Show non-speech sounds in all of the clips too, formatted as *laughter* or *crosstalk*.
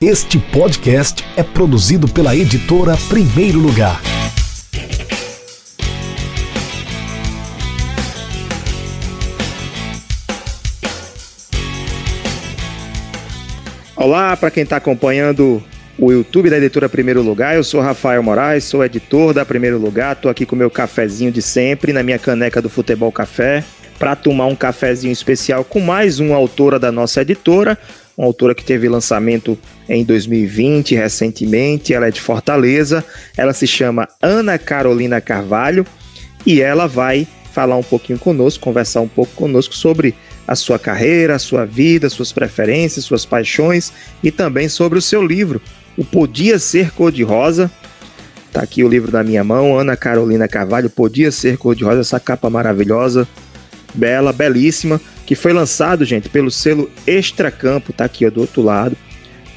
Este podcast é produzido pela editora Primeiro Lugar. Olá, para quem está acompanhando o YouTube da editora Primeiro Lugar, eu sou Rafael Moraes, sou editor da Primeiro Lugar, estou aqui com meu cafezinho de sempre, na minha caneca do Futebol Café, para tomar um cafezinho especial com mais uma autora da nossa editora, uma autora que teve lançamento em 2020, recentemente. Ela é de Fortaleza. Ela se chama Ana Carolina Carvalho e ela vai falar um pouquinho conosco, conversar um pouco conosco sobre a sua carreira, a sua vida, suas preferências, suas paixões e também sobre o seu livro, O Podia Ser Cor-de-Rosa. Tá aqui o livro na minha mão, Ana Carolina Carvalho, Podia Ser Cor-de-Rosa, essa capa maravilhosa, bela, belíssima que foi lançado, gente, pelo selo Extracampo, tá aqui ó, do outro lado.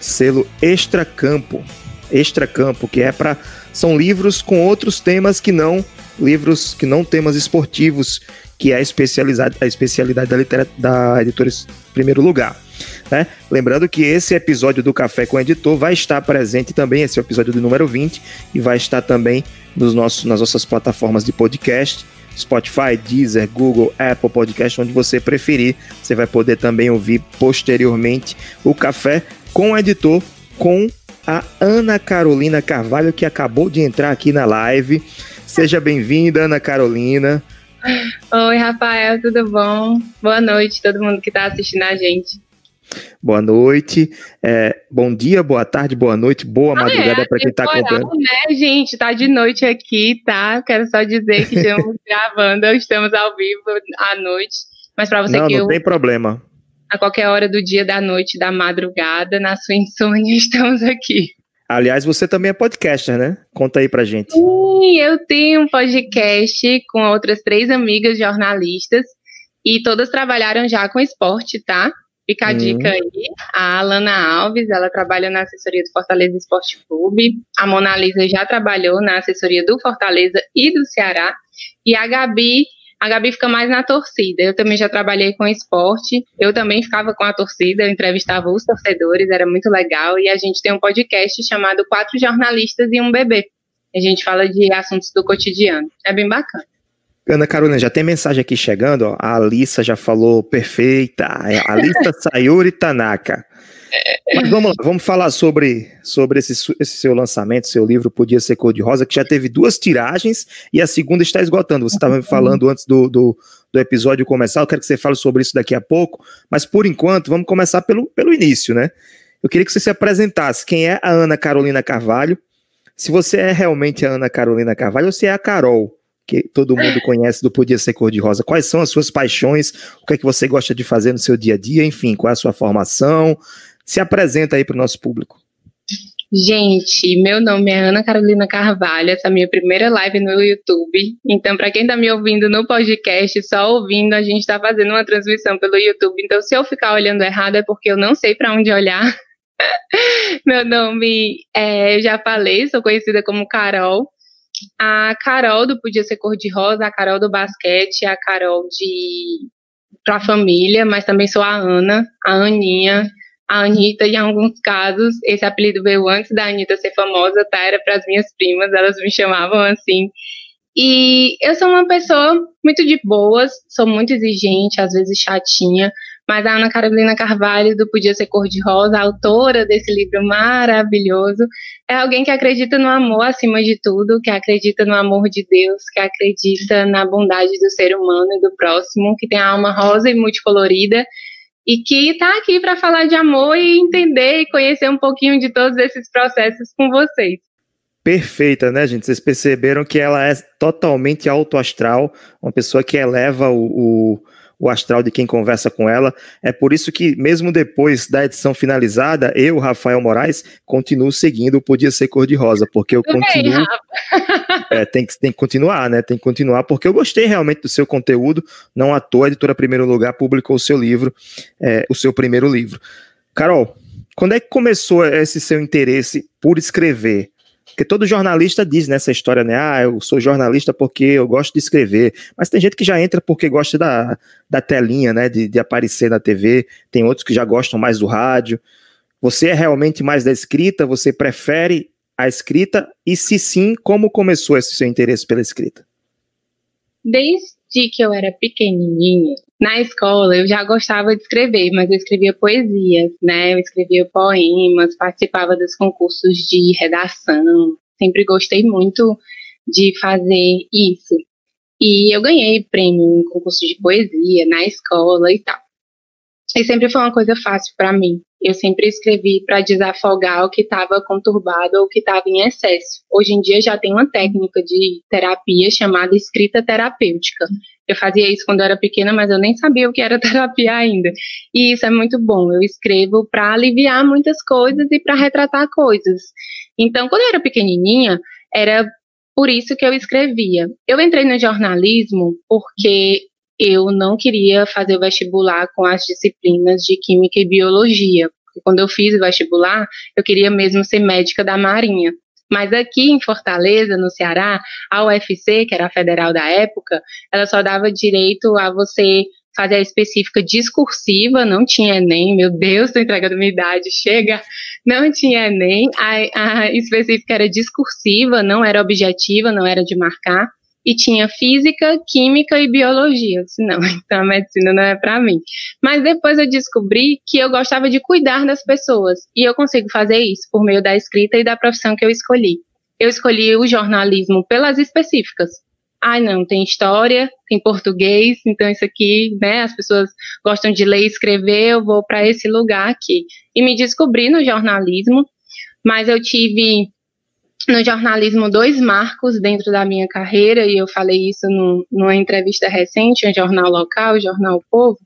Selo Extracampo. Extracampo, que é para são livros com outros temas que não livros que não temas esportivos, que é a especialidade, a especialidade da, literatura, da editora primeiro lugar. Né? Lembrando que esse episódio do Café com o Editor vai estar presente também, esse é o episódio do número 20, e vai estar também nos nossos, nas nossas plataformas de podcast Spotify, Deezer, Google, Apple Podcast, onde você preferir. Você vai poder também ouvir posteriormente o café com o editor, com a Ana Carolina Carvalho, que acabou de entrar aqui na live. Seja bem-vinda, Ana Carolina. Oi, Rafael, tudo bom? Boa noite, todo mundo que está assistindo a gente boa noite, é, bom dia, boa tarde, boa noite, boa ah, madrugada é, para quem está acompanhando. né, gente? Tá de noite aqui, tá? Quero só dizer que estamos *laughs* gravando, estamos ao vivo à noite. Mas para você não, que não eu, tem problema. A qualquer hora do dia, da noite, da madrugada, na sua insônia, *laughs* estamos aqui. Aliás, você também é podcaster, né? Conta aí pra gente. Sim, eu tenho um podcast com outras três amigas jornalistas e todas trabalharam já com esporte, tá? Fica a dica uhum. aí. A Alana Alves, ela trabalha na assessoria do Fortaleza Esporte Clube. A Mona Lisa já trabalhou na assessoria do Fortaleza e do Ceará. E a Gabi, a Gabi fica mais na torcida. Eu também já trabalhei com esporte. Eu também ficava com a torcida, eu entrevistava os torcedores, era muito legal. E a gente tem um podcast chamado Quatro Jornalistas e um Bebê. A gente fala de assuntos do cotidiano. É bem bacana. Ana Carolina, já tem mensagem aqui chegando, ó. A Alissa já falou perfeita. É Alissa *laughs* Sayuri Tanaka. Mas vamos vamos falar sobre, sobre esse, esse, seu lançamento, seu livro Podia Ser Cor de Rosa, que já teve duas tiragens e a segunda está esgotando. Você estava me falando antes do, do, do, episódio começar, eu quero que você fale sobre isso daqui a pouco, mas por enquanto vamos começar pelo, pelo início, né? Eu queria que você se apresentasse. Quem é a Ana Carolina Carvalho? Se você é realmente a Ana Carolina Carvalho ou se é a Carol que todo mundo conhece do Podia Ser Cor-de-Rosa. Quais são as suas paixões? O que é que você gosta de fazer no seu dia a dia? Enfim, qual é a sua formação? Se apresenta aí para o nosso público. Gente, meu nome é Ana Carolina Carvalho, essa é a minha primeira live no YouTube. Então, para quem está me ouvindo no podcast, só ouvindo, a gente está fazendo uma transmissão pelo YouTube. Então, se eu ficar olhando errado, é porque eu não sei para onde olhar. *laughs* meu nome, é, eu já falei, sou conhecida como Carol a Carol do Podia Ser Cor-de-Rosa, a Carol do basquete, a Carol de pra família, mas também sou a Ana, a Aninha, a Anitta, em alguns casos, esse apelido veio antes da Anitta ser famosa, tá? Era para as minhas primas, elas me chamavam assim. E eu sou uma pessoa muito de boas, sou muito exigente, às vezes chatinha, mas a Ana Carolina Carvalho, do Podia Ser Cor-de-Rosa, autora desse livro maravilhoso, é alguém que acredita no amor acima de tudo, que acredita no amor de Deus, que acredita na bondade do ser humano e do próximo, que tem a alma rosa e multicolorida e que está aqui para falar de amor e entender e conhecer um pouquinho de todos esses processos com vocês. Perfeita, né, gente? Vocês perceberam que ela é totalmente autoastral, uma pessoa que eleva o, o o astral de quem conversa com ela. É por isso que, mesmo depois da edição finalizada, eu, Rafael Moraes, continuo seguindo o Podia Ser Cor-de-Rosa, porque eu continuo. *laughs* é, tem, que, tem que continuar, né? Tem que continuar, porque eu gostei realmente do seu conteúdo. Não à toa, a editora Primeiro Lugar publicou o seu livro, é, o seu primeiro livro. Carol, quando é que começou esse seu interesse por escrever? Porque todo jornalista diz nessa história, né? Ah, eu sou jornalista porque eu gosto de escrever. Mas tem gente que já entra porque gosta da, da telinha, né? De, de aparecer na TV. Tem outros que já gostam mais do rádio. Você é realmente mais da escrita? Você prefere a escrita? E se sim, como começou esse seu interesse pela escrita? Desde que eu era pequenininha, na escola eu já gostava de escrever, mas eu escrevia poesias, né? Eu escrevia poemas, participava dos concursos de redação. Sempre gostei muito de fazer isso. E eu ganhei prêmio em concurso de poesia na escola e tal. E sempre foi uma coisa fácil para mim. Eu sempre escrevi para desafogar o que estava conturbado ou o que estava em excesso. Hoje em dia já tem uma técnica de terapia chamada escrita terapêutica. Eu fazia isso quando eu era pequena, mas eu nem sabia o que era *laughs* terapia ainda. E isso é muito bom. Eu escrevo para aliviar muitas coisas e para retratar coisas. Então, quando eu era pequenininha, era por isso que eu escrevia. Eu entrei no jornalismo porque eu não queria fazer o vestibular com as disciplinas de Química e Biologia. Quando eu fiz o vestibular, eu queria mesmo ser médica da Marinha. Mas aqui em Fortaleza, no Ceará, a UFC, que era a federal da época, ela só dava direito a você fazer a específica discursiva, não tinha Enem, meu Deus, estou entregando minha idade, chega, não tinha Enem, a, a específica era discursiva, não era objetiva, não era de marcar, e tinha física, química e biologia. Eu disse, não, *laughs* então a medicina não é para mim. Mas depois eu descobri que eu gostava de cuidar das pessoas e eu consigo fazer isso por meio da escrita e da profissão que eu escolhi. Eu escolhi o jornalismo pelas específicas. Ah, não, tem história, tem português, então isso aqui, né, as pessoas gostam de ler e escrever, eu vou para esse lugar aqui. E me descobri no jornalismo, mas eu tive no jornalismo dois marcos dentro da minha carreira, e eu falei isso no, numa entrevista recente, um jornal local, o Jornal Povo,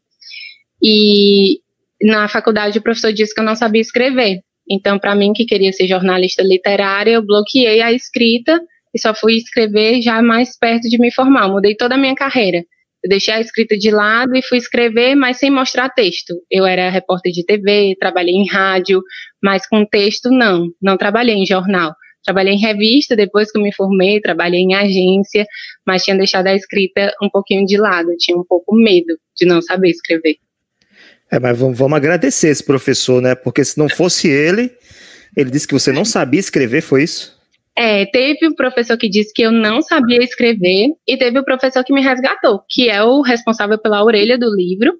e na faculdade o professor disse que eu não sabia escrever. Então, para mim, que queria ser jornalista literária, eu bloqueei a escrita e só fui escrever já mais perto de me formar. Eu mudei toda a minha carreira. Eu deixei a escrita de lado e fui escrever, mas sem mostrar texto. Eu era repórter de TV, trabalhei em rádio, mas com texto não, não trabalhei em jornal. Trabalhei em revista depois que eu me formei, trabalhei em agência, mas tinha deixado a escrita um pouquinho de lado, tinha um pouco medo de não saber escrever. É, mas vamos, vamos agradecer esse professor, né? Porque se não fosse ele, ele disse que você não sabia escrever, foi isso? É, teve o professor que disse que eu não sabia escrever e teve o professor que me resgatou, que é o responsável pela orelha do livro,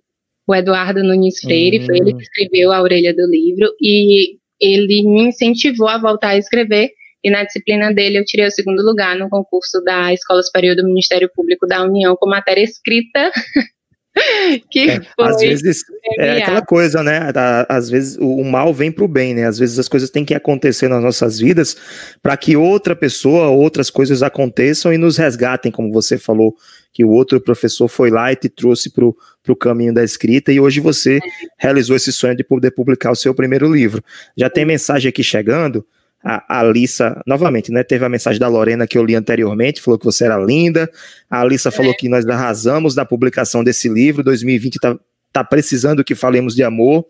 o Eduardo Nunes Freire, hum. foi ele que escreveu a orelha do livro e ele me incentivou a voltar a escrever e na disciplina dele eu tirei o segundo lugar no concurso da Escola Superior do Ministério Público da União com matéria escrita. *laughs* que é, às vezes é aquela coisa, né? Às vezes o mal vem para o bem, né? Às vezes as coisas têm que acontecer nas nossas vidas para que outra pessoa, outras coisas aconteçam e nos resgatem, como você falou, que o outro professor foi lá e te trouxe para o caminho da escrita e hoje você realizou esse sonho de poder publicar o seu primeiro livro. Já tem mensagem aqui chegando a, Alissa, novamente, né? Teve a mensagem da Lorena que eu li anteriormente, falou que você era linda. A Alissa é. falou que nós arrasamos da publicação desse livro. 2020 tá, tá precisando que falemos de amor.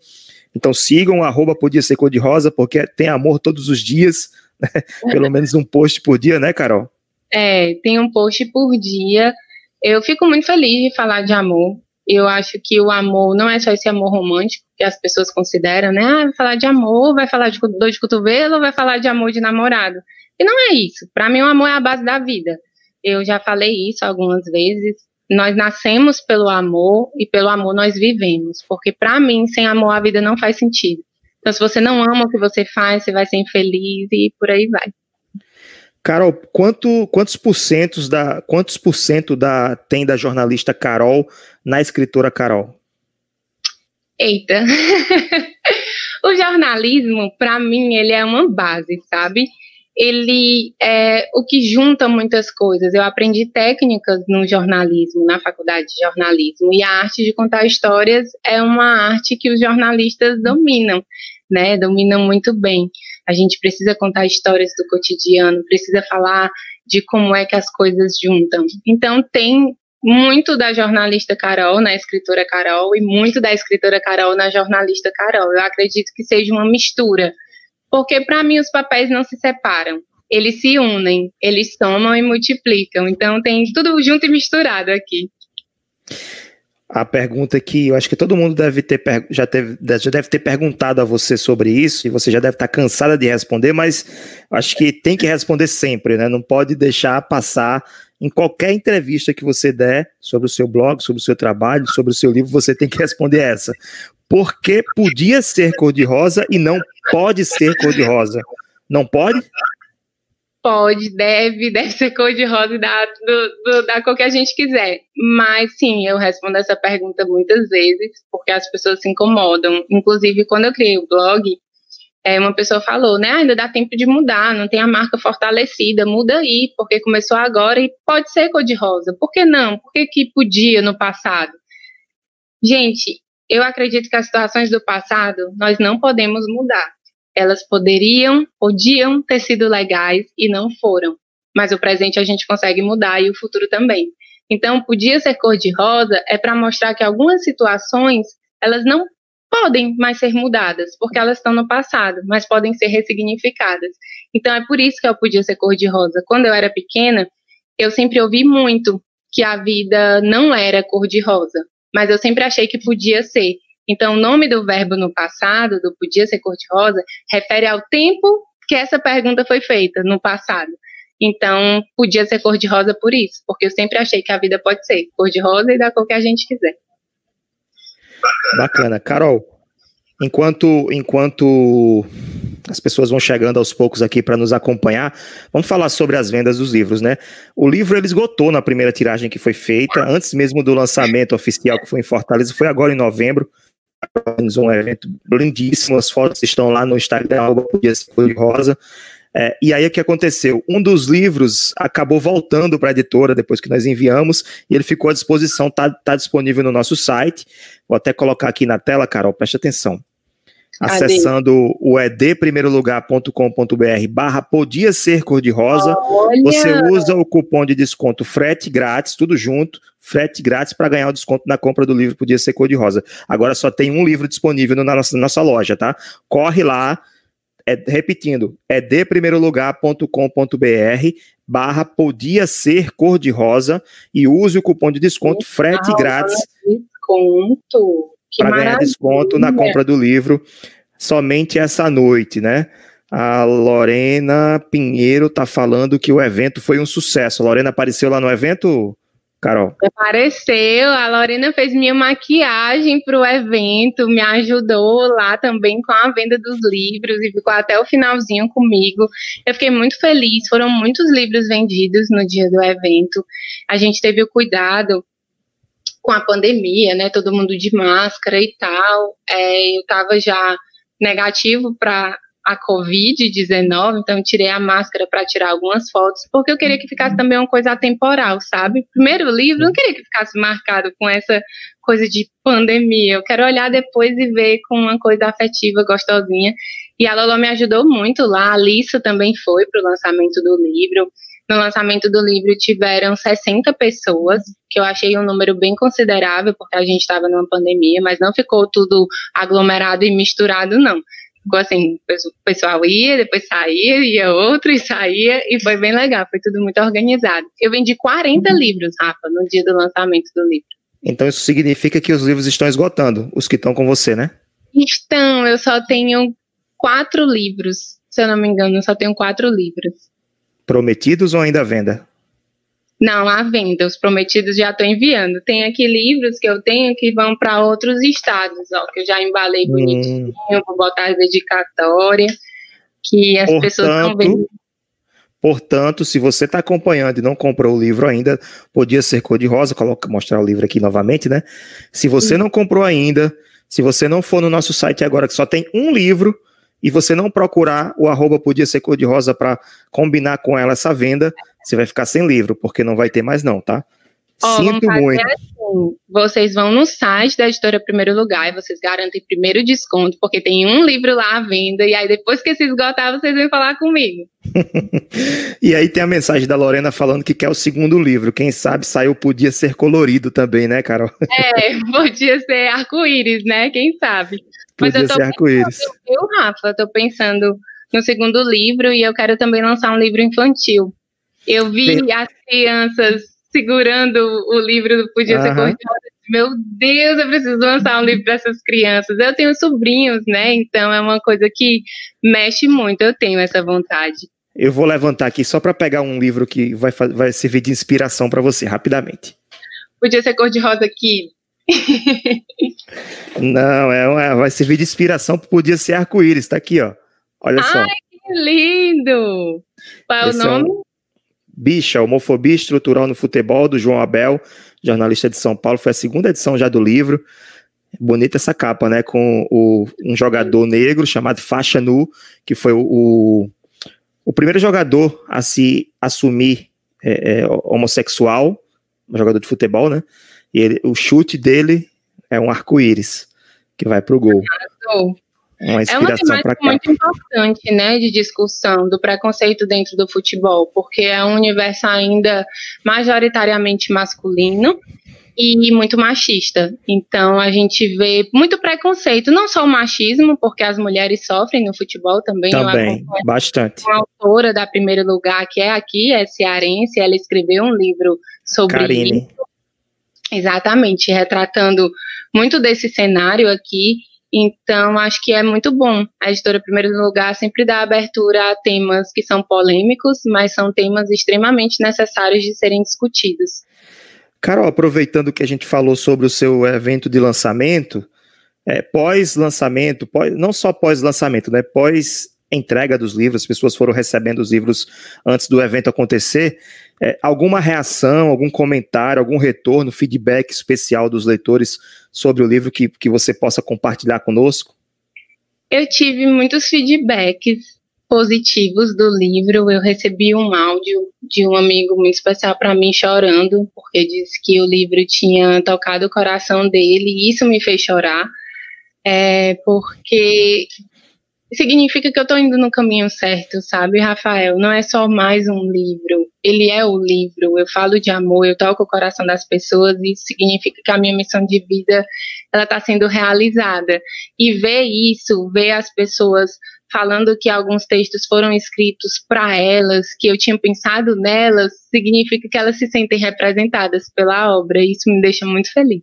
Então sigam, arroba podia ser cor de rosa, porque tem amor todos os dias, *laughs* né? pelo menos um post por dia, né, Carol? É, tem um post por dia. Eu fico muito feliz de falar de amor. Eu acho que o amor não é só esse amor romântico que as pessoas consideram, né? Ah, vai falar de amor, vai falar de dor de cotovelo, vai falar de amor de namorado. E não é isso. Para mim, o amor é a base da vida. Eu já falei isso algumas vezes. Nós nascemos pelo amor e pelo amor nós vivemos. Porque para mim, sem amor, a vida não faz sentido. Então, se você não ama o que você faz, você vai ser infeliz e por aí vai. Carol, quanto, quantos porcentos da quantos por cento da tem da jornalista Carol na escritora Carol? Eita. *laughs* o jornalismo, para mim, ele é uma base, sabe? Ele é o que junta muitas coisas. Eu aprendi técnicas no jornalismo, na faculdade de jornalismo, e a arte de contar histórias é uma arte que os jornalistas dominam, né? Dominam muito bem. A gente precisa contar histórias do cotidiano, precisa falar de como é que as coisas juntam. Então tem muito da jornalista Carol na escritora Carol e muito da escritora Carol na jornalista Carol. Eu acredito que seja uma mistura, porque para mim os papéis não se separam. Eles se unem, eles somam e multiplicam. Então tem tudo junto e misturado aqui. a pergunta que eu acho que todo mundo deve ter já, teve, já deve ter perguntado a você sobre isso, e você já deve estar cansada de responder, mas acho que tem que responder sempre, né? Não pode deixar passar em qualquer entrevista que você der sobre o seu blog, sobre o seu trabalho, sobre o seu livro, você tem que responder essa. Por que podia ser cor-de-rosa e não pode ser cor-de-rosa? Não pode? pode, deve, *laughs* deve ser cor-de-rosa do, dar cor que a gente quiser. Mas sim, eu respondo essa pergunta muitas vezes, porque as pessoas se incomodam. Inclusive, quando eu criei o blog, é, uma pessoa falou, né? ainda dá tempo de mudar, não tem a marca fortalecida, muda aí, porque começou agora e pode ser cor-de-rosa. Por que não? Por que, que podia no passado? Gente, eu acredito que as situações do passado nós não podemos mudar elas poderiam, podiam ter sido legais e não foram. Mas o presente a gente consegue mudar e o futuro também. Então, podia ser cor-de-rosa é para mostrar que algumas situações elas não podem mais ser mudadas, porque elas estão no passado, mas podem ser ressignificadas. Então, é por isso que eu podia ser cor-de-rosa. Quando eu era pequena, eu sempre ouvi muito que a vida não era cor-de-rosa, mas eu sempre achei que podia ser. Então, o nome do verbo no passado, do podia ser cor-de-rosa, refere ao tempo que essa pergunta foi feita, no passado. Então, podia ser cor-de-rosa por isso, porque eu sempre achei que a vida pode ser cor-de-rosa e da cor que a gente quiser. Bacana. Carol, enquanto, enquanto as pessoas vão chegando aos poucos aqui para nos acompanhar, vamos falar sobre as vendas dos livros, né? O livro ele esgotou na primeira tiragem que foi feita, antes mesmo do lançamento oficial que foi em Fortaleza, foi agora em novembro organizou um evento lindíssimo, as fotos estão lá no Instagram, Podia Ser Rosa. É, e aí o que aconteceu? Um dos livros acabou voltando para a editora depois que nós enviamos e ele ficou à disposição, está tá disponível no nosso site. Vou até colocar aqui na tela, Carol, preste atenção. Acessando o edprimeirolugar.com.br barra podia ser cor-de-rosa, você usa o cupom de desconto frete grátis, tudo junto, frete grátis para ganhar o desconto na compra do livro Podia Ser Cor-de-Rosa. Agora só tem um livro disponível na nossa, na nossa loja, tá? Corre lá, é, repetindo, é deprimeirolugar.com.br barra podia ser cor-de-rosa e use o cupom de desconto frete grátis. Desconto para ganhar desconto na compra do livro somente essa noite, né? A Lorena Pinheiro tá falando que o evento foi um sucesso. A Lorena apareceu lá no evento, Carol? Apareceu, a Lorena fez minha maquiagem para o evento, me ajudou lá também com a venda dos livros e ficou até o finalzinho comigo. Eu fiquei muito feliz, foram muitos livros vendidos no dia do evento. A gente teve o cuidado com a pandemia, né? Todo mundo de máscara e tal. É, eu estava já negativo para a Covid-19, então tirei a máscara para tirar algumas fotos, porque eu queria que ficasse também uma coisa atemporal, sabe? Primeiro livro, não queria que ficasse marcado com essa coisa de pandemia. Eu quero olhar depois e ver com uma coisa afetiva, gostosinha. E a Lolo me ajudou muito lá, a Alissa também foi para o lançamento do livro. No lançamento do livro tiveram 60 pessoas, que eu achei um número bem considerável, porque a gente estava numa pandemia, mas não ficou tudo aglomerado e misturado, não. Ficou assim, o pessoal ia, depois saía, ia outro e saía, e foi bem legal, foi tudo muito organizado. Eu vendi 40 uhum. livros, Rafa, no dia do lançamento do livro. Então isso significa que os livros estão esgotando, os que estão com você, né? Estão, eu só tenho quatro livros, se eu não me engano, eu só tenho quatro livros prometidos ou ainda à venda? Não, à venda. Os prometidos já estou enviando. Tem aqui livros que eu tenho que vão para outros estados, ó, que eu já embalei hum. bonitinho, vou botar as dedicatórias, que as Portanto, pessoas estão vendo. Portanto, se você está acompanhando e não comprou o livro ainda, podia ser cor de rosa, coloca, mostrar o livro aqui novamente, né? Se você não comprou ainda, se você não for no nosso site agora, que só tem um livro, e você não procurar o arroba podia ser cor de rosa para combinar com ela essa venda, você vai ficar sem livro, porque não vai ter mais não, tá? Oh, Sinto muito. Assim, vocês vão no site da editora Primeiro Lugar e vocês garantem primeiro desconto, porque tem um livro lá à venda, e aí depois que se esgotar, vocês vêm falar comigo. *laughs* e aí tem a mensagem da Lorena falando que quer o segundo livro. Quem sabe saiu Podia Ser Colorido também, né, Carol? É, *laughs* podia ser arco-íris, né? Quem sabe? Podia Mas eu tô arco-íris. Eu, Rafa, tô pensando no segundo livro e eu quero também lançar um livro infantil. Eu vi Bem... as crianças se segurando o livro do Podia Ser Cor de Rosa. Meu Deus, eu preciso lançar um livro para essas crianças. Eu tenho sobrinhos, né? Então é uma coisa que mexe muito. Eu tenho essa vontade. Eu vou levantar aqui só para pegar um livro que vai, vai servir de inspiração para você, rapidamente. Podia ser cor-de-rosa aqui. *laughs* Não, é, vai servir de inspiração, podia ser arco-íris, tá aqui, ó. Olha Ai, só. Ai, que lindo! Qual é o nome? É um Bicha, Homofobia Estrutural no Futebol, do João Abel, jornalista de São Paulo. Foi a segunda edição já do livro. Bonita essa capa, né? Com o, um jogador negro chamado Faixa Nu, que foi o, o o primeiro jogador a se assumir é, é, homossexual, um jogador de futebol, né? Ele, o chute dele é um arco-íris que vai pro gol. Uma é uma temática muito importante, né, de discussão do preconceito dentro do futebol, porque é um universo ainda majoritariamente masculino e muito machista. Então a gente vê muito preconceito, não só o machismo, porque as mulheres sofrem no futebol também. Também, bastante. Uma autora da primeiro lugar, que é aqui, é cearense, ela escreveu um livro sobre Karine. isso. Exatamente, retratando muito desse cenário aqui. Então, acho que é muito bom. A editora Primeiro Lugar sempre dá abertura a temas que são polêmicos, mas são temas extremamente necessários de serem discutidos. Carol, aproveitando que a gente falou sobre o seu evento de lançamento, é, pós-lançamento, pós, não só pós-lançamento, né, pós entrega dos livros, as pessoas foram recebendo os livros antes do evento acontecer. É, alguma reação, algum comentário, algum retorno, feedback especial dos leitores sobre o livro que, que você possa compartilhar conosco? Eu tive muitos feedbacks positivos do livro. Eu recebi um áudio de um amigo muito especial para mim chorando, porque disse que o livro tinha tocado o coração dele e isso me fez chorar, é, porque significa que eu estou indo no caminho certo, sabe, Rafael? Não é só mais um livro, ele é o livro. Eu falo de amor, eu toco o coração das pessoas e isso significa que a minha missão de vida ela está sendo realizada. E ver isso, ver as pessoas falando que alguns textos foram escritos para elas, que eu tinha pensado nelas, significa que elas se sentem representadas pela obra, e isso me deixa muito feliz.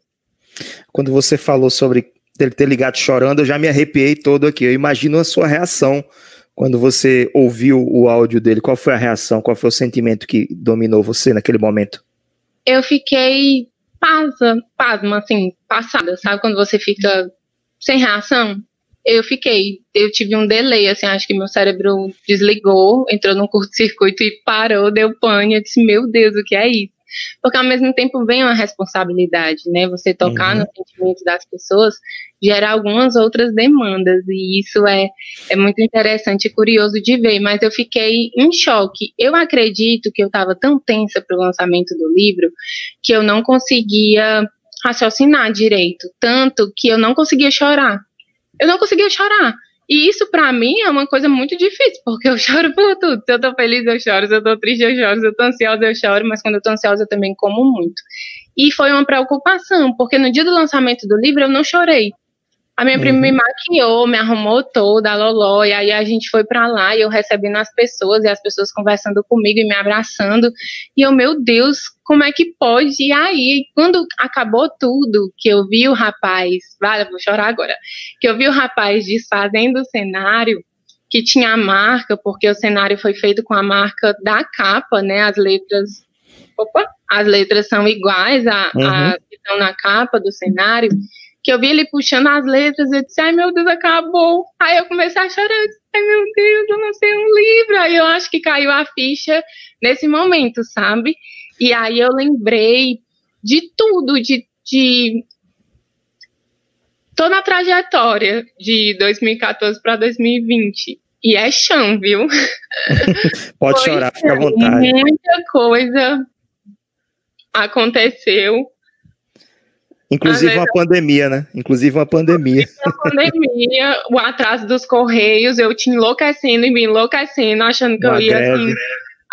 Quando você falou sobre ele ter ligado chorando, eu já me arrepiei todo aqui. Eu imagino a sua reação quando você ouviu o áudio dele. Qual foi a reação? Qual foi o sentimento que dominou você naquele momento? Eu fiquei pasma, pasma assim, passada, sabe? Quando você fica sem reação eu fiquei, eu tive um delay, assim, acho que meu cérebro desligou, entrou num curto-circuito e parou, deu pane, eu disse, meu Deus, o que é isso? Porque ao mesmo tempo vem uma responsabilidade, né? Você tocar uhum. nos sentimentos das pessoas gera algumas outras demandas, e isso é, é muito interessante e curioso de ver, mas eu fiquei em choque. Eu acredito que eu estava tão tensa para o lançamento do livro que eu não conseguia raciocinar direito, tanto que eu não conseguia chorar eu não conseguia chorar. E isso para mim é uma coisa muito difícil, porque eu *laughs* choro por tudo. Se eu tô feliz, eu choro. Se eu tô triste, eu choro. Se eu tô ansiosa, eu choro. Mas quando eu tô ansiosa, eu também como muito. E foi uma preocupação, porque no dia do lançamento do livro eu não chorei. A minha uhum. prima me uhum. maquiou, me arrumou toda, a Loló, e aí a gente foi para lá e eu recebendo as pessoas, e as pessoas conversando comigo e me abraçando. E eu, meu Deus, como é que pode? E aí, quando acabou tudo, que eu vi o rapaz, vale, vou chorar agora, que eu vi o rapaz desfazendo o cenário, que tinha a marca, porque o cenário foi feito com a marca da capa, né? As letras. Opa! As letras são iguais a, uhum. a que estão na capa do cenário que eu vi ele puxando as letras, eu disse, ai meu Deus, acabou. Aí eu comecei a chorar, eu disse, ai meu Deus, eu lancei um livro. Aí eu acho que caiu a ficha nesse momento, sabe? E aí eu lembrei de tudo, de, de toda a trajetória de 2014 para 2020. E é chão, viu? *laughs* Pode chorar, fica à vontade. Muita coisa aconteceu Inclusive uma pandemia, né? Inclusive uma pandemia. Uma pandemia, o atraso dos correios, eu te enlouquecendo e me enlouquecendo, achando que uma eu ia greve. assim.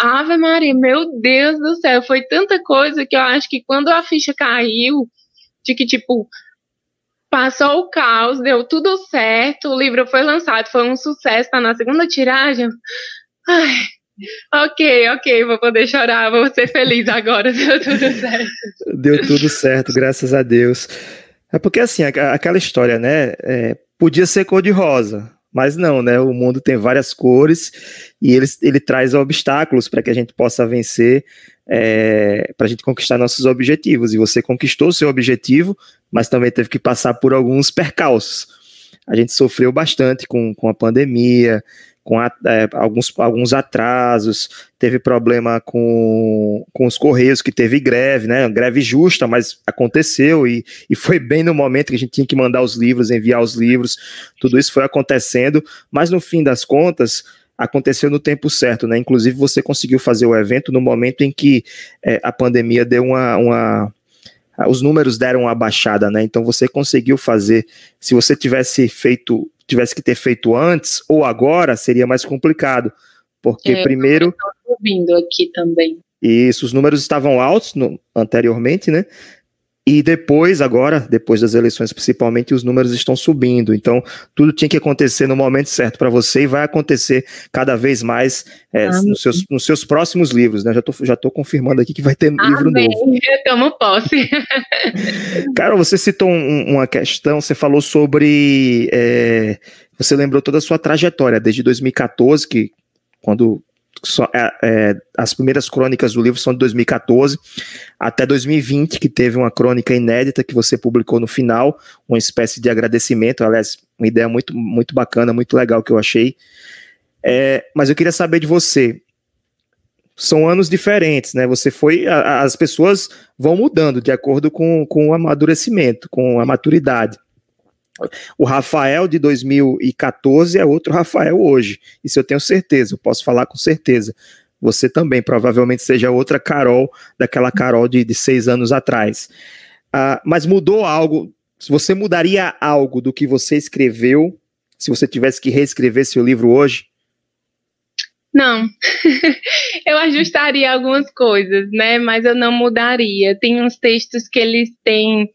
Ave Maria, meu Deus do céu, foi tanta coisa que eu acho que quando a ficha caiu, de que tipo, passou o caos, deu tudo certo, o livro foi lançado, foi um sucesso, tá na segunda tiragem. Ai, ok, ok, vou poder chorar, vou ser feliz agora, *laughs* deu tudo certo. Deu tudo certo, graças a Deus. É porque assim, aquela história, né? É, podia ser cor-de-rosa, mas não, né? O mundo tem várias cores e ele, ele traz obstáculos para que a gente possa vencer, é, para a gente conquistar nossos objetivos. E você conquistou seu objetivo, mas também teve que passar por alguns percalços. A gente sofreu bastante com, com a pandemia, com a, é, alguns, alguns atrasos, teve problema com, com os Correios, que teve greve, né? Greve justa, mas aconteceu e, e foi bem no momento que a gente tinha que mandar os livros, enviar os livros, tudo isso foi acontecendo, mas no fim das contas, aconteceu no tempo certo, né? Inclusive, você conseguiu fazer o evento no momento em que é, a pandemia deu uma, uma os números deram uma baixada, né? Então você conseguiu fazer. Se você tivesse feito tivesse que ter feito antes ou agora, seria mais complicado. Porque é, primeiro. Estou aqui também. Isso, os números estavam altos no, anteriormente, né? E depois, agora, depois das eleições principalmente, os números estão subindo. Então, tudo tinha que acontecer no momento certo para você e vai acontecer cada vez mais é, nos, seus, nos seus próximos livros. Né? Já estou já tô confirmando aqui que vai ter Amém. livro novo. *laughs* Eu tomo posse. Cara, você citou um, uma questão, você falou sobre. É, você lembrou toda a sua trajetória, desde 2014, que quando só, é, é, as primeiras crônicas do livro são de 2014 até 2020, que teve uma crônica inédita que você publicou no final, uma espécie de agradecimento, aliás, uma ideia muito, muito bacana, muito legal que eu achei. É, mas eu queria saber de você. São anos diferentes, né? Você foi. A, as pessoas vão mudando de acordo com, com o amadurecimento, com a maturidade. O Rafael de 2014 é outro Rafael hoje. Isso eu tenho certeza, eu posso falar com certeza. Você também provavelmente seja outra Carol, daquela Carol de, de seis anos atrás. Uh, mas mudou algo? Você mudaria algo do que você escreveu se você tivesse que reescrever seu livro hoje? Não, *laughs* eu ajustaria algumas coisas, né? Mas eu não mudaria. Tem uns textos que eles têm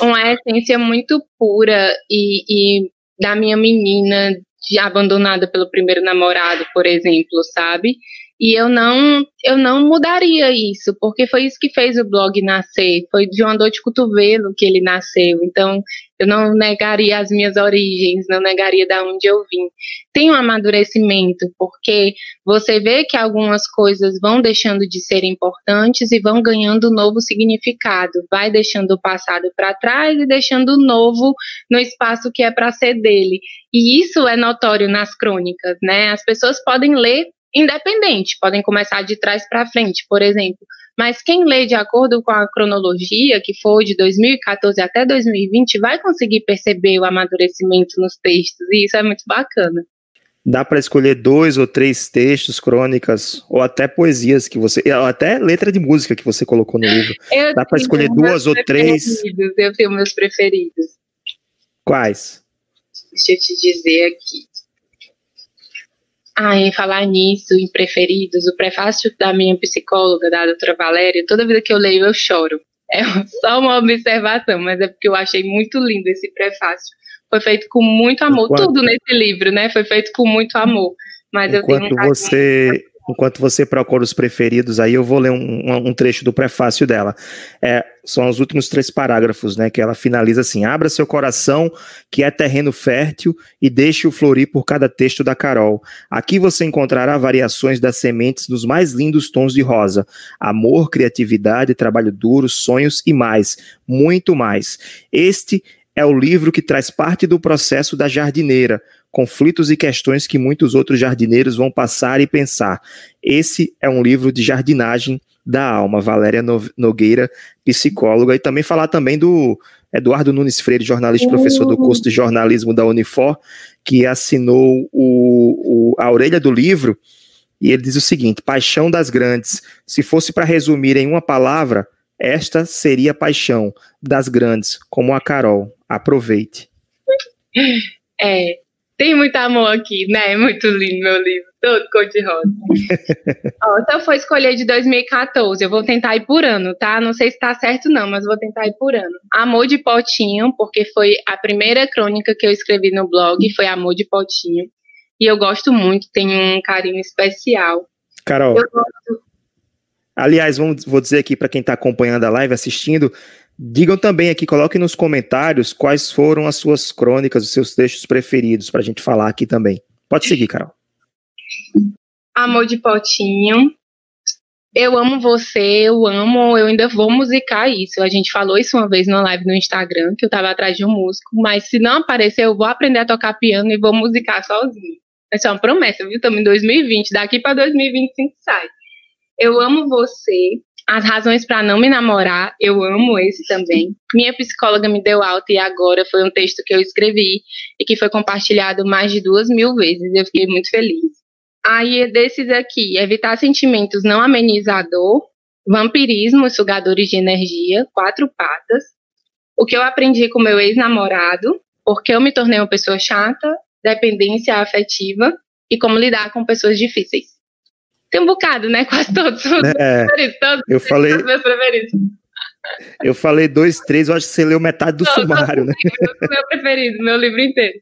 uma essência muito pura e, e da minha menina de, abandonada pelo primeiro namorado, por exemplo, sabe? E eu não, eu não mudaria isso, porque foi isso que fez o blog nascer, foi de uma dor de cotovelo que ele nasceu. Então, eu não negaria as minhas origens, não negaria de onde eu vim. Tem um amadurecimento, porque você vê que algumas coisas vão deixando de ser importantes e vão ganhando novo significado, vai deixando o passado para trás e deixando o novo no espaço que é para ser dele. E isso é notório nas crônicas, né? As pessoas podem ler independente, podem começar de trás para frente, por exemplo. Mas quem lê de acordo com a cronologia, que foi de 2014 até 2020, vai conseguir perceber o amadurecimento nos textos, e isso é muito bacana. Dá para escolher dois ou três textos, crônicas, ou até poesias que você. Ou até letra de música que você colocou no livro. *laughs* Eu Dá para escolher duas ou três. Eu tenho meus preferidos. Quais? Deixa eu te dizer aqui. Ah, em falar nisso, em preferidos, o prefácio da minha psicóloga, da doutora Valéria, toda vida que eu leio eu choro. É *laughs* só uma observação, mas é porque eu achei muito lindo esse prefácio. Foi feito com muito amor. Enquanto, Tudo nesse livro, né? Foi feito com muito amor. Mas eu tenho um você Enquanto você procura os preferidos, aí eu vou ler um, um trecho do prefácio dela. É, são os últimos três parágrafos, né? Que ela finaliza assim: abra seu coração, que é terreno fértil, e deixe-o florir por cada texto da Carol. Aqui você encontrará variações das sementes nos mais lindos tons de rosa: amor, criatividade, trabalho duro, sonhos e mais, muito mais. Este é o livro que traz parte do processo da jardineira, conflitos e questões que muitos outros jardineiros vão passar e pensar. Esse é um livro de jardinagem da alma, Valéria Nogueira, psicóloga, e também falar também do Eduardo Nunes Freire, jornalista e professor do curso de jornalismo da Unifor, que assinou o, o, a orelha do livro, e ele diz o seguinte: Paixão das Grandes. Se fosse para resumir em uma palavra, esta seria paixão das grandes, como a Carol. Aproveite. É, tem muito amor aqui, né? Muito lindo meu livro, todo cor-de-rosa. Se eu for escolher de 2014, *laughs* eu vou tentar ir por ano, tá? Não sei se tá certo não, mas vou tentar ir por ano. Amor de Potinho, porque foi a primeira crônica que eu escrevi no blog, foi Amor de Potinho. E eu gosto muito, tenho um carinho especial. Carol. Aliás, vamos, vou dizer aqui para quem está acompanhando a live, assistindo, digam também aqui, coloquem nos comentários quais foram as suas crônicas, os seus textos preferidos para a gente falar aqui também. Pode seguir, Carol. Amor de Potinho. Eu amo você, eu amo, eu ainda vou musicar isso. A gente falou isso uma vez numa live no Instagram, que eu estava atrás de um músico, mas se não aparecer, eu vou aprender a tocar piano e vou musicar sozinho. Essa é uma promessa, viu? Estamos em 2020, daqui para 2025 sai. Eu amo você. As razões para não me namorar, eu amo esse também. Minha psicóloga me deu alta e agora foi um texto que eu escrevi e que foi compartilhado mais de duas mil vezes. Eu fiquei muito feliz. Aí, desses aqui, evitar sentimentos não amenizador, vampirismo, sugadores de energia, quatro patas. O que eu aprendi com meu ex-namorado, porque eu me tornei uma pessoa chata, dependência afetiva e como lidar com pessoas difíceis. Tem um bocado, né? *laughs* Quase todos os é, todos eu falei, meus preferidos. Eu falei dois, três, eu acho que você leu metade do sumário, né? Meu preferido, meu livro inteiro.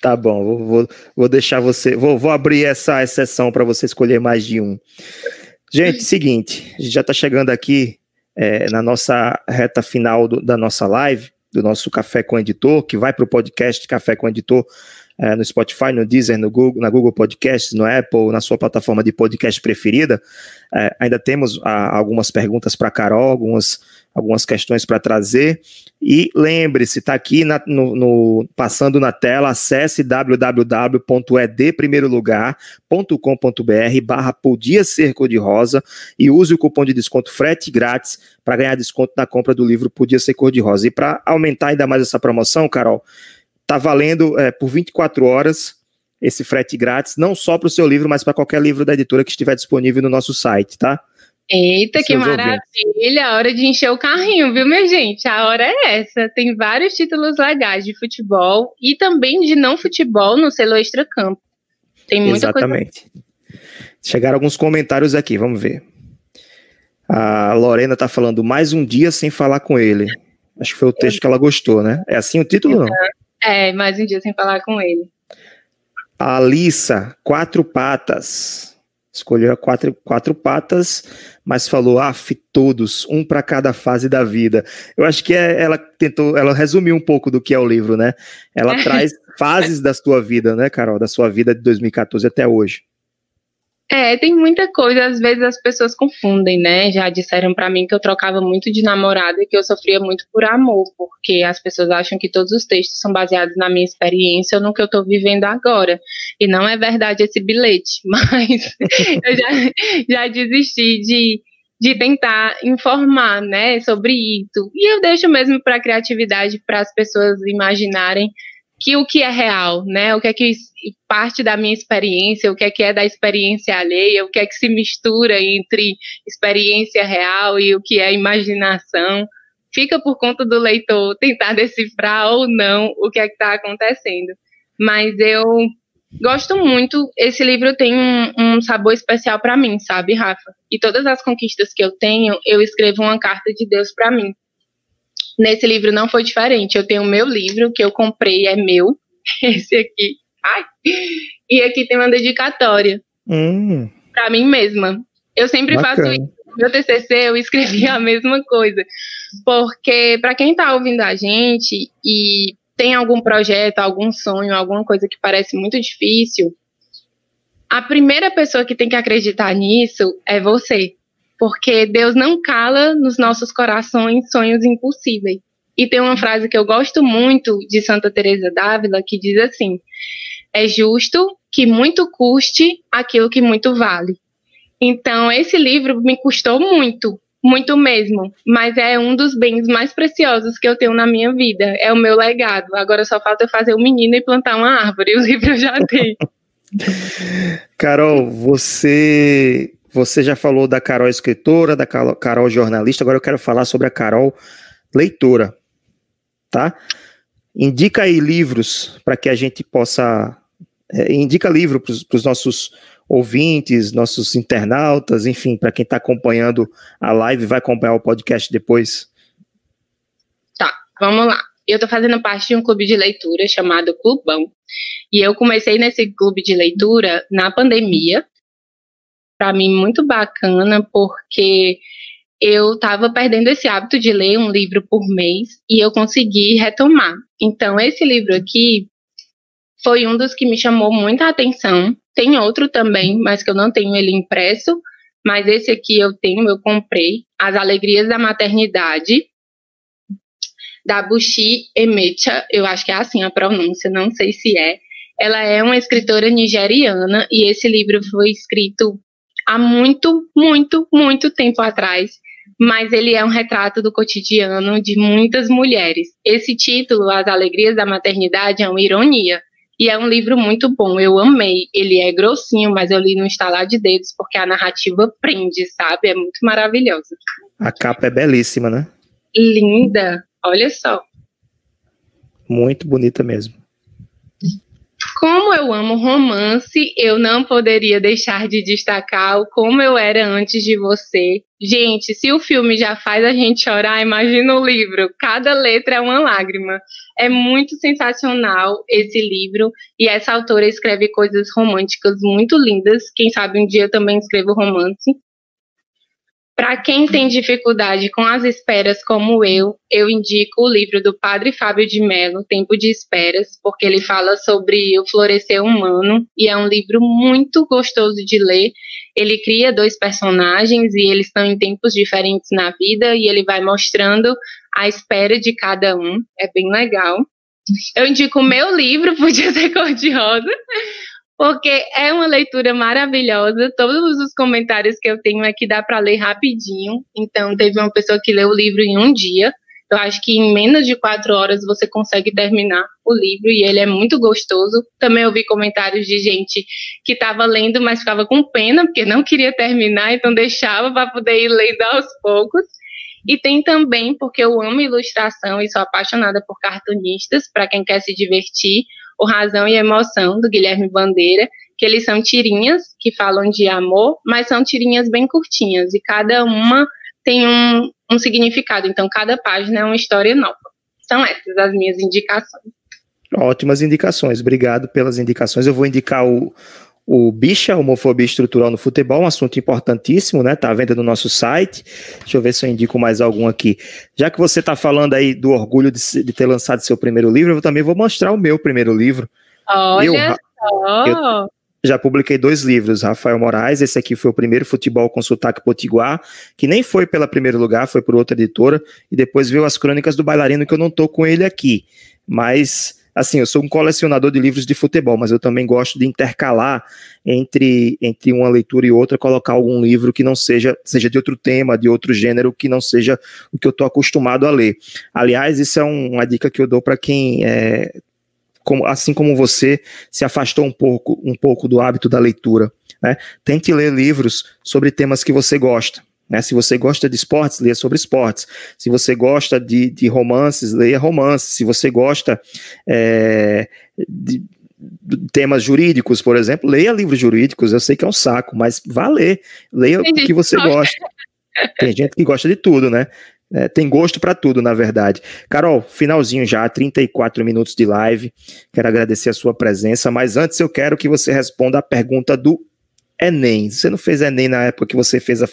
Tá bom, vou, vou deixar você. Vou, vou abrir essa exceção para você escolher mais de um. Gente, seguinte, a gente já está chegando aqui é, na nossa reta final do, da nossa live, do nosso Café com Editor, que vai para o podcast Café com Editor é, no Spotify, no Deezer, no Google, na Google Podcasts, no Apple, na sua plataforma de podcast preferida. É, ainda temos a, ah, algumas perguntas para Carol, algumas, algumas questões para trazer. E lembre-se, está aqui na, no, no, passando na tela, acesse www.edprimeirolugar.com.br barra Podia Ser Cor de Rosa e use o cupom de desconto frete grátis para ganhar desconto na compra do livro Podia Ser Cor de Rosa. E para aumentar ainda mais essa promoção, Carol, Está valendo é, por 24 horas esse frete grátis, não só para o seu livro, mas para qualquer livro da editora que estiver disponível no nosso site, tá? Eita, que maravilha! Ouvintes. A hora de encher o carrinho, viu, minha gente? A hora é essa. Tem vários títulos legais de futebol e também de não futebol no selo Extra Campo. Tem muita Exatamente. Coisa... Chegaram alguns comentários aqui, vamos ver. A Lorena está falando mais um dia sem falar com ele. Acho que foi o texto que ela gostou, né? É assim o título, não? É, mais um dia sem falar com ele. Alissa, quatro patas. Escolheu quatro, quatro patas, mas falou, af, todos, um para cada fase da vida. Eu acho que é, ela tentou, ela resumiu um pouco do que é o livro, né? Ela é. traz fases da sua vida, né, Carol? Da sua vida de 2014 até hoje. É, tem muita coisa, às vezes as pessoas confundem, né? Já disseram para mim que eu trocava muito de namorada e que eu sofria muito por amor, porque as pessoas acham que todos os textos são baseados na minha experiência ou no que eu tô vivendo agora. E não é verdade esse bilhete, *laughs* mas eu já, já desisti de, de tentar informar, né, sobre isso. E eu deixo mesmo para a criatividade, para as pessoas imaginarem que o que é real, né? O que é que parte da minha experiência, o que é que é da experiência alheia, o que é que se mistura entre experiência real e o que é imaginação. Fica por conta do leitor tentar *laughs* decifrar ou não o que é que está acontecendo. Mas eu gosto muito. Esse livro tem um, um sabor especial para mim, sabe, Rafa? E todas as conquistas que eu tenho, eu escrevo uma carta de Deus para mim. Nesse livro não foi diferente. Eu tenho o meu livro que eu comprei, é meu. *laughs* Esse aqui. Ai. E aqui tem uma dedicatória. Hum. Para mim mesma. Eu sempre Bacana. faço isso. No meu TCC eu escrevi *laughs* a mesma coisa. Porque para quem está ouvindo a gente e tem algum projeto, algum sonho, alguma coisa que parece muito difícil, a primeira pessoa que tem que acreditar nisso é você porque Deus não cala nos nossos corações sonhos impossíveis. E tem uma frase que eu gosto muito de Santa Teresa d'Ávila que diz assim: é justo que muito custe aquilo que muito vale. Então, esse livro me custou muito, muito mesmo, mas é um dos bens mais preciosos que eu tenho na minha vida. É o meu legado. Agora só falta eu fazer um menino e plantar uma árvore. *laughs* O livro eu já tenho. Carol, você você já falou da Carol escritora, da Carol jornalista, agora eu quero falar sobre a Carol leitora, tá? Indica aí livros para que a gente possa. É, indica livro para os nossos ouvintes, nossos internautas, enfim, para quem está acompanhando a live, vai acompanhar o podcast depois. Tá, vamos lá. Eu estou fazendo parte de um clube de leitura chamado Clubão. E eu comecei nesse clube de leitura na pandemia, para mim muito bacana, porque eu estava perdendo esse hábito de ler um livro por mês e eu consegui retomar. Então, esse livro aqui foi um dos que me chamou muita atenção. Tem outro também, mas que eu não tenho ele impresso, mas esse aqui eu tenho, eu comprei. As Alegrias da Maternidade, da Bushi Emecha, eu acho que é assim a pronúncia, não sei se é. Ela é uma escritora nigeriana e esse livro foi escrito há muito, muito, muito tempo atrás, mas ele é um retrato do cotidiano de muitas mulheres. Esse título, As Alegrias da Maternidade, é uma ironia. E é um livro muito bom, eu amei. Ele é grossinho, mas eu li no instalar de dedos porque a narrativa prende, sabe? É muito maravilhoso. A capa é belíssima, né? Linda, olha só. Muito bonita mesmo. Como eu amo romance, eu não poderia deixar de destacar o Como Eu Era Antes de Você. Gente, se o filme já faz a gente chorar, imagina o livro. Cada letra é uma lágrima. É muito sensacional esse livro e essa autora escreve coisas românticas muito lindas. Quem sabe um dia também escrevo romance. Para quem tem dificuldade com as esperas, como eu, eu indico o livro do Padre Fábio de Mello, Tempo de Esperas, porque ele fala sobre o florescer humano e é um livro muito gostoso de ler. Ele cria dois personagens e eles estão em tempos diferentes na vida e ele vai mostrando a espera de cada um. É bem legal. Eu indico o meu livro, *laughs* Podia Ser Cor-de-Rosa, porque é uma leitura maravilhosa. Todos os comentários que eu tenho aqui dá para ler rapidinho. Então, teve uma pessoa que leu o livro em um dia. Eu acho que em menos de quatro horas você consegue terminar o livro e ele é muito gostoso. Também ouvi comentários de gente que estava lendo, mas ficava com pena porque não queria terminar, então deixava para poder ir lendo aos poucos. E tem também, porque eu amo ilustração e sou apaixonada por cartunistas, para quem quer se divertir, o Razão e Emoção, do Guilherme Bandeira, que eles são tirinhas que falam de amor, mas são tirinhas bem curtinhas, e cada uma tem um, um significado, então cada página é uma história nova. São essas as minhas indicações. Ótimas indicações, obrigado pelas indicações. Eu vou indicar o, o Bicha, homofobia estrutural no futebol, um assunto importantíssimo, né? Tá à venda no nosso site. Deixa eu ver se eu indico mais algum aqui. Já que você está falando aí do orgulho de, de, ter lançado seu primeiro livro, eu também vou mostrar o meu primeiro livro. Olha eu, só! Eu já publiquei dois livros, Rafael Moraes, esse aqui foi o primeiro Futebol com Sotaque Potiguar, que nem foi pela primeiro lugar, foi por outra editora, e depois veio as Crônicas do Bailarino, que eu não tô com ele aqui, mas assim, eu sou um colecionador de livros de futebol, mas eu também gosto de intercalar entre, entre uma leitura e outra, colocar algum livro que não seja, seja de outro tema, de outro gênero, que não seja o que eu estou acostumado a ler. Aliás, isso é um, uma dica que eu dou para quem é, como, assim como você se afastou um pouco, um pouco do hábito da leitura. Né? Tente ler livros sobre temas que você gosta. Né? Se você gosta de esportes, leia sobre esportes. Se você gosta de, de romances, leia romances. Se você gosta é, de temas jurídicos, por exemplo, leia livros jurídicos. Eu sei que é um saco, mas vá ler. Leia o que você gosta. Tem gente que gosta de tudo, né? É, tem gosto para tudo, na verdade. Carol, finalzinho já, 34 minutos de live. Quero agradecer a sua presença, mas antes eu quero que você responda a pergunta do Enem. Você não fez Enem na época que você fez a,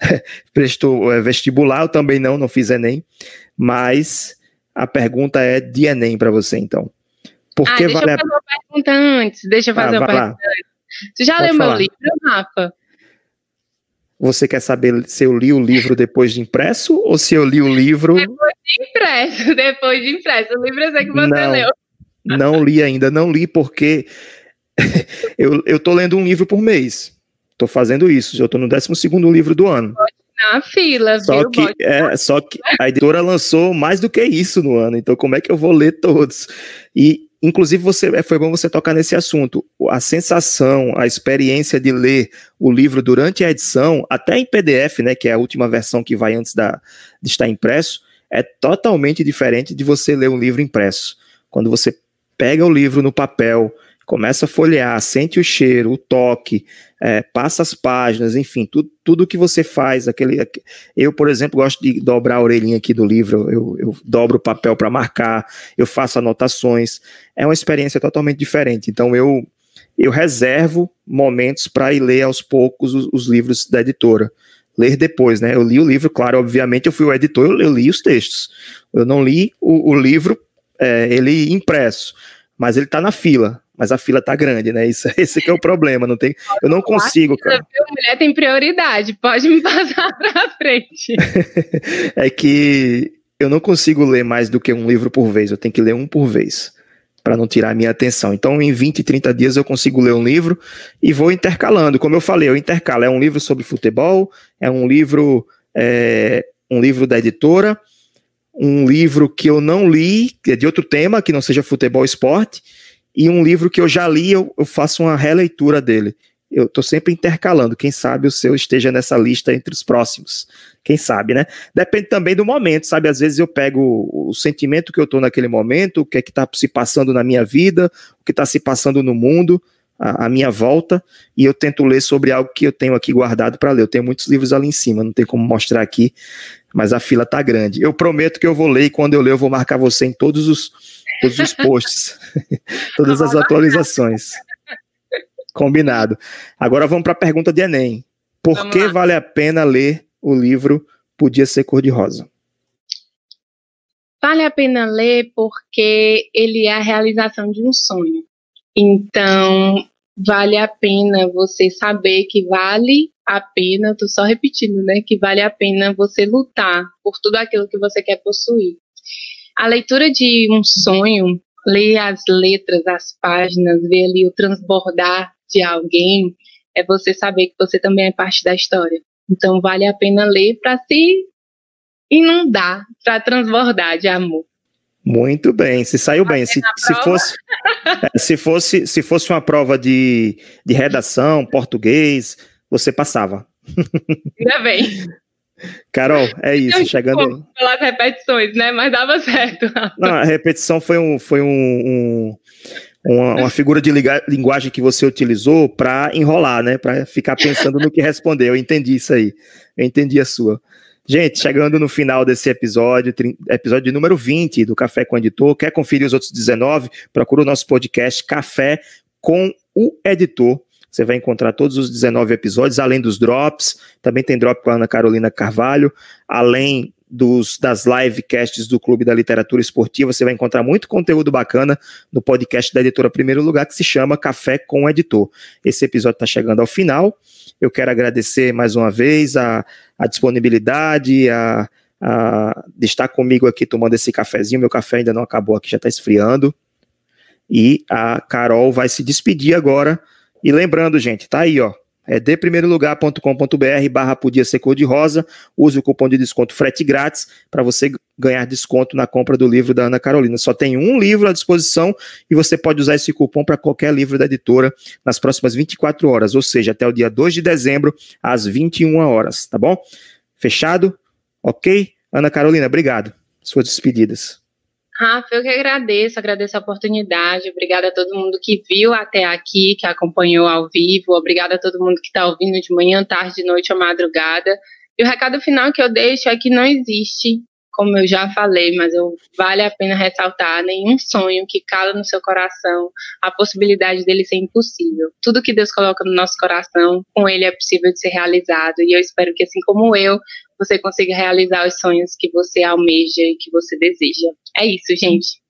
*laughs* prestou é, vestibular, eu também não, não fiz Enem, mas a pergunta é de Enem para você, então. Por ah, que deixa vale eu fazer a... uma pergunta antes, deixa eu ah, fazer ah, uma pergunta antes. Você já Pode leu falar. meu livro, Rafa? Você quer saber se eu li o livro depois de impresso ou se eu li o livro. Depois de impresso, *laughs* depois de impreso. O livro eu sei que você não, leu. Não li ainda, não li porque *laughs* eu, eu tô lendo um livro por mês. Tô fazendo isso, já tô no 12 livro do ano. Na fila, só viu? Que, é, só que a editora lançou mais do que isso no ano, então como é que eu vou ler todos? E, inclusive, você é, foi bom você tocar nesse assunto. A sensação, a experiência de ler o livro durante a edição, até em PDF, né, que é a última versão que vai antes da, de estar impresso, é totalmente diferente de você ler um livro impresso. Quando você pega o livro no papel, começa a folhear, sente o cheiro, o toque, é, passa as páginas, enfim, tudo, tudo que você faz. Aquele, eu, por exemplo, gosto de dobrar a orelhinha aqui do livro, eu, eu dobro o papel para marcar, eu faço anotações. É uma experiência totalmente diferente. Então, eu, eu reservo momentos para ir ler aos poucos os, os, livros da editora. Ler depois, né? Eu li o livro, claro, obviamente eu fui o editor, eu, eu li os textos. Eu não li o, o livro, é, ele impresso, mas ele está na fila. Mas a fila tá grande, né? Isso, *laughs* esse que é o problema. Não tem, eu não consigo, cara. A mulher tem prioridade, pode me *laughs* passar para frente. *laughs* é que eu não consigo ler mais do que um livro por vez. Eu tenho que ler um por vez para não tirar a minha atenção. Então, em 20, 30 dias eu consigo ler um livro e vou intercalando. Como eu falei, eu intercalo. É um livro sobre futebol, é um livro, é, um livro da editora, um livro que eu não li, que é de outro tema, que não seja futebol esporte, e um livro que eu já li, eu, eu faço uma releitura dele. Eu estou sempre intercalando. Quem sabe o seu esteja nessa lista entre os próximos. Quem sabe, né? Depende também do momento, sabe? Às vezes eu pego o sentimento que eu estou naquele momento, o que é que está se passando na minha vida, o que está se passando no mundo, a, a, minha volta, e eu tento ler sobre algo que eu tenho aqui guardado para ler. Eu tenho muitos livros ali em cima, não tem como mostrar aqui, mas a fila tá grande. Eu prometo que eu vou ler e quando eu ler eu vou marcar você em todos os, todos os posts, *laughs* todas as atualizações. Combinado. Agora vamos para a pergunta de Enem. Por vamos que lá. vale a pena ler o livro Podia Ser Cor-de-Rosa? Vale a pena ler porque ele é a realização de um sonho. Então, vale a pena você saber que vale a pena, tô só repetindo, né? Que vale a pena você lutar por tudo aquilo que você quer possuir. A leitura de um sonho, ler as letras, as páginas, ver ali o transbordar de alguém, é você saber que você também é parte da história. Então vale a pena ler para se inundar, para transbordar de amor. Muito bem, se saiu bem. Se, se, fosse, é, se, fosse, se fosse uma prova de, de redação, português, você passava. Ainda bem. Carol, é isso, Eu chegando. Pelas repetições, né? Mas dava certo. *laughs* Não, a repetição foi um, foi um, um uma, uma, figura de linguagem que você utilizou para enrolar, né? Para ficar pensando no que responder. Eu entendi isso aí. Eu entendi a sua. Gente, chegando no final desse episódio, episódio número 20 do Café com o Editor. Quer conferir os outros 19? Procura o nosso podcast Café com o Editor. Você vai encontrar todos os 19 episódios, além dos drops. Também tem drop com a Ana Carolina Carvalho, além dos, das livecasts do Clube da Literatura Esportiva. Você vai encontrar muito conteúdo bacana no podcast da editora Primeiro Lugar, que se chama Café com o Editor. Esse episódio está chegando ao final. Eu quero agradecer mais uma vez a, a disponibilidade, a, a, de estar comigo aqui tomando esse cafezinho. Meu café ainda não acabou aqui, já está esfriando. E a Carol vai se despedir agora. E lembrando, gente, tá aí, ó é deprimeirolugar.com.br barra podia ser cor de rosa, use o cupom de desconto frete grátis para você ganhar desconto na compra do livro da Ana Carolina. Só tem um livro à disposição e você pode usar esse cupom para qualquer livro da editora nas próximas 24 horas, ou seja, até o dia 2 de dezembro, às 21 horas, tá bom? Fechado? Ok? Ana Carolina, obrigado. Suas despedidas. Rafa, eu que agradeço, agradeço a oportunidade. Obrigada a todo mundo que viu até aqui, que acompanhou ao vivo. Obrigada a todo mundo que está ouvindo de manhã, tarde, noite ou madrugada. E o recado final que eu deixo é que não existe, como eu já falei, mas eu, vale a pena ressaltar, nenhum sonho que cala no seu coração a possibilidade dele ser impossível. Tudo que Deus coloca no nosso coração, com ele é possível de ser realizado. E eu espero que, assim como eu, você consiga realizar os sonhos que você almeja e que você deseja. É isso, gente.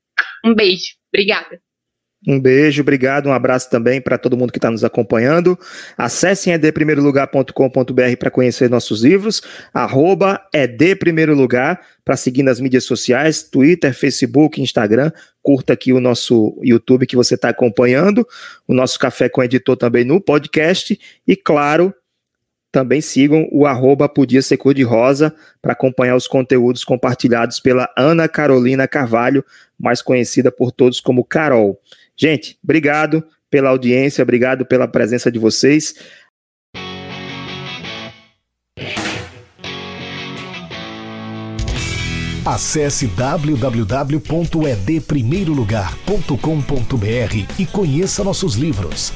Um beijo. Obrigada. Um beijo, obrigado, um abraço também para todo mundo que está nos acompanhando. Acessem edprimeirolugar.com.br para conhecer nossos livros, arroba edprimeirolugar para seguir nas mídias sociais, Twitter, Facebook, Instagram. Curta aqui o nosso YouTube que você está acompanhando, o nosso Café com Editor também no podcast e, claro, também sigam o arroba Podia Ser Cor de Rosa para acompanhar os conteúdos compartilhados pela Ana Carolina Carvalho, mais conhecida por todos como Carol. Gente, obrigado pela audiência, obrigado pela presença de vocês. Acesse www.edprimeirolugar.com.br e conheça nossos livros.